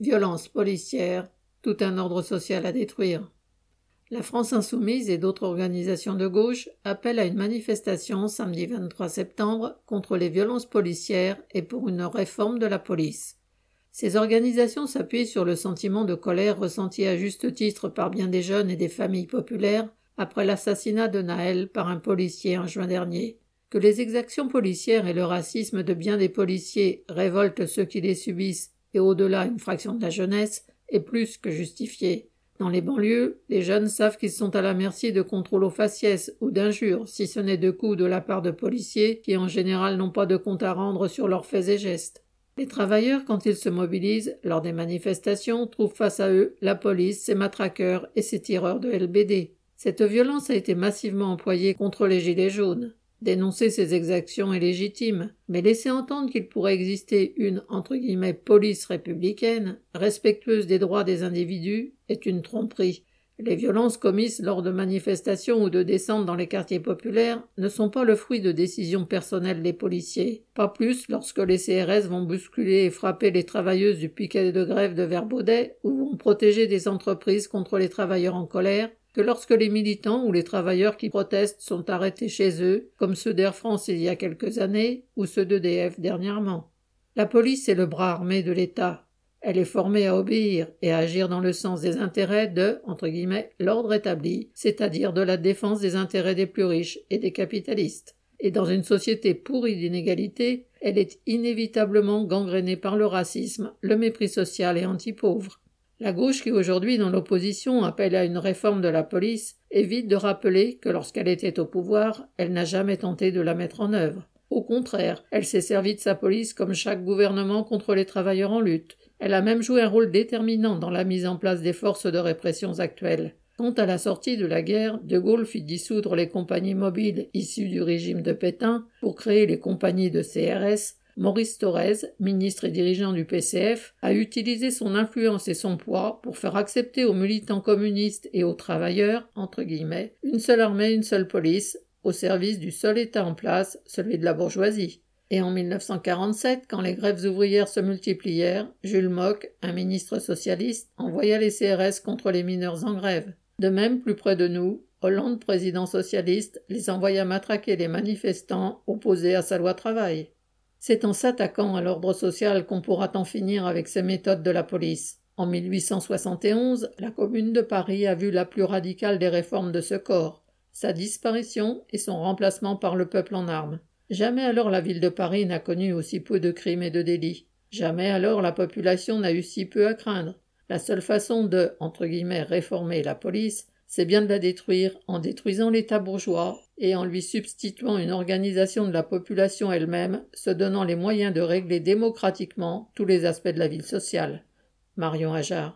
Violence policière, tout un ordre social à détruire. La France insoumise et d'autres organisations de gauche appellent à une manifestation samedi 23 septembre contre les violences policières et pour une réforme de la police. Ces organisations s'appuient sur le sentiment de colère ressenti à juste titre par bien des jeunes et des familles populaires après l'assassinat de Naël par un policier en juin dernier. Que les exactions policières et le racisme de bien des policiers révoltent ceux qui les subissent et au-delà une fraction de la jeunesse est plus que justifié. Dans les banlieues, les jeunes savent qu'ils sont à la merci de contrôles aux faciès ou d'injures, si ce n'est de coups de la part de policiers qui en général n'ont pas de compte à rendre sur leurs faits et gestes. Les travailleurs, quand ils se mobilisent lors des manifestations, trouvent face à eux la police, ses matraqueurs et ses tireurs de LBD. Cette violence a été massivement employée contre les Gilets jaunes. Dénoncer ces exactions est légitime, mais laisser entendre qu'il pourrait exister une entre guillemets police républicaine, respectueuse des droits des individus, est une tromperie. Les violences commises lors de manifestations ou de descentes dans les quartiers populaires ne sont pas le fruit de décisions personnelles des policiers, pas plus lorsque les CRS vont bousculer et frapper les travailleuses du piquet de grève de Verbaudet ou vont protéger des entreprises contre les travailleurs en colère, que lorsque les militants ou les travailleurs qui protestent sont arrêtés chez eux, comme ceux d'Air France il y a quelques années, ou ceux d'EDF dernièrement. La police est le bras armé de l'État. Elle est formée à obéir et à agir dans le sens des intérêts de l'ordre établi, c'est-à-dire de la défense des intérêts des plus riches et des capitalistes. Et dans une société pourrie d'inégalités, elle est inévitablement gangrénée par le racisme, le mépris social et anti-pauvre. La gauche qui aujourd'hui dans l'opposition appelle à une réforme de la police évite de rappeler que lorsqu'elle était au pouvoir, elle n'a jamais tenté de la mettre en œuvre. Au contraire, elle s'est servie de sa police comme chaque gouvernement contre les travailleurs en lutte. Elle a même joué un rôle déterminant dans la mise en place des forces de répression actuelles. Quant à la sortie de la guerre, De Gaulle fit dissoudre les compagnies mobiles issues du régime de Pétain pour créer les compagnies de CRS Maurice Thorez, ministre et dirigeant du PCF, a utilisé son influence et son poids pour faire accepter aux militants communistes et aux travailleurs, entre guillemets, une seule armée, une seule police, au service du seul État en place, celui de la bourgeoisie. Et en 1947, quand les grèves ouvrières se multiplièrent, Jules Mock, un ministre socialiste, envoya les CRS contre les mineurs en grève. De même, plus près de nous, Hollande, président socialiste, les envoya matraquer les manifestants opposés à sa loi travail. C'est en s'attaquant à l'ordre social qu'on pourra en finir avec ces méthodes de la police. En 1871, la Commune de Paris a vu la plus radicale des réformes de ce corps, sa disparition et son remplacement par le peuple en armes. Jamais alors la ville de Paris n'a connu aussi peu de crimes et de délits. Jamais alors la population n'a eu si peu à craindre. La seule façon de, entre guillemets, réformer la police, c'est bien de la détruire en détruisant l'État bourgeois et en lui substituant une organisation de la population elle-même, se donnant les moyens de régler démocratiquement tous les aspects de la vie sociale. Marion Ajar.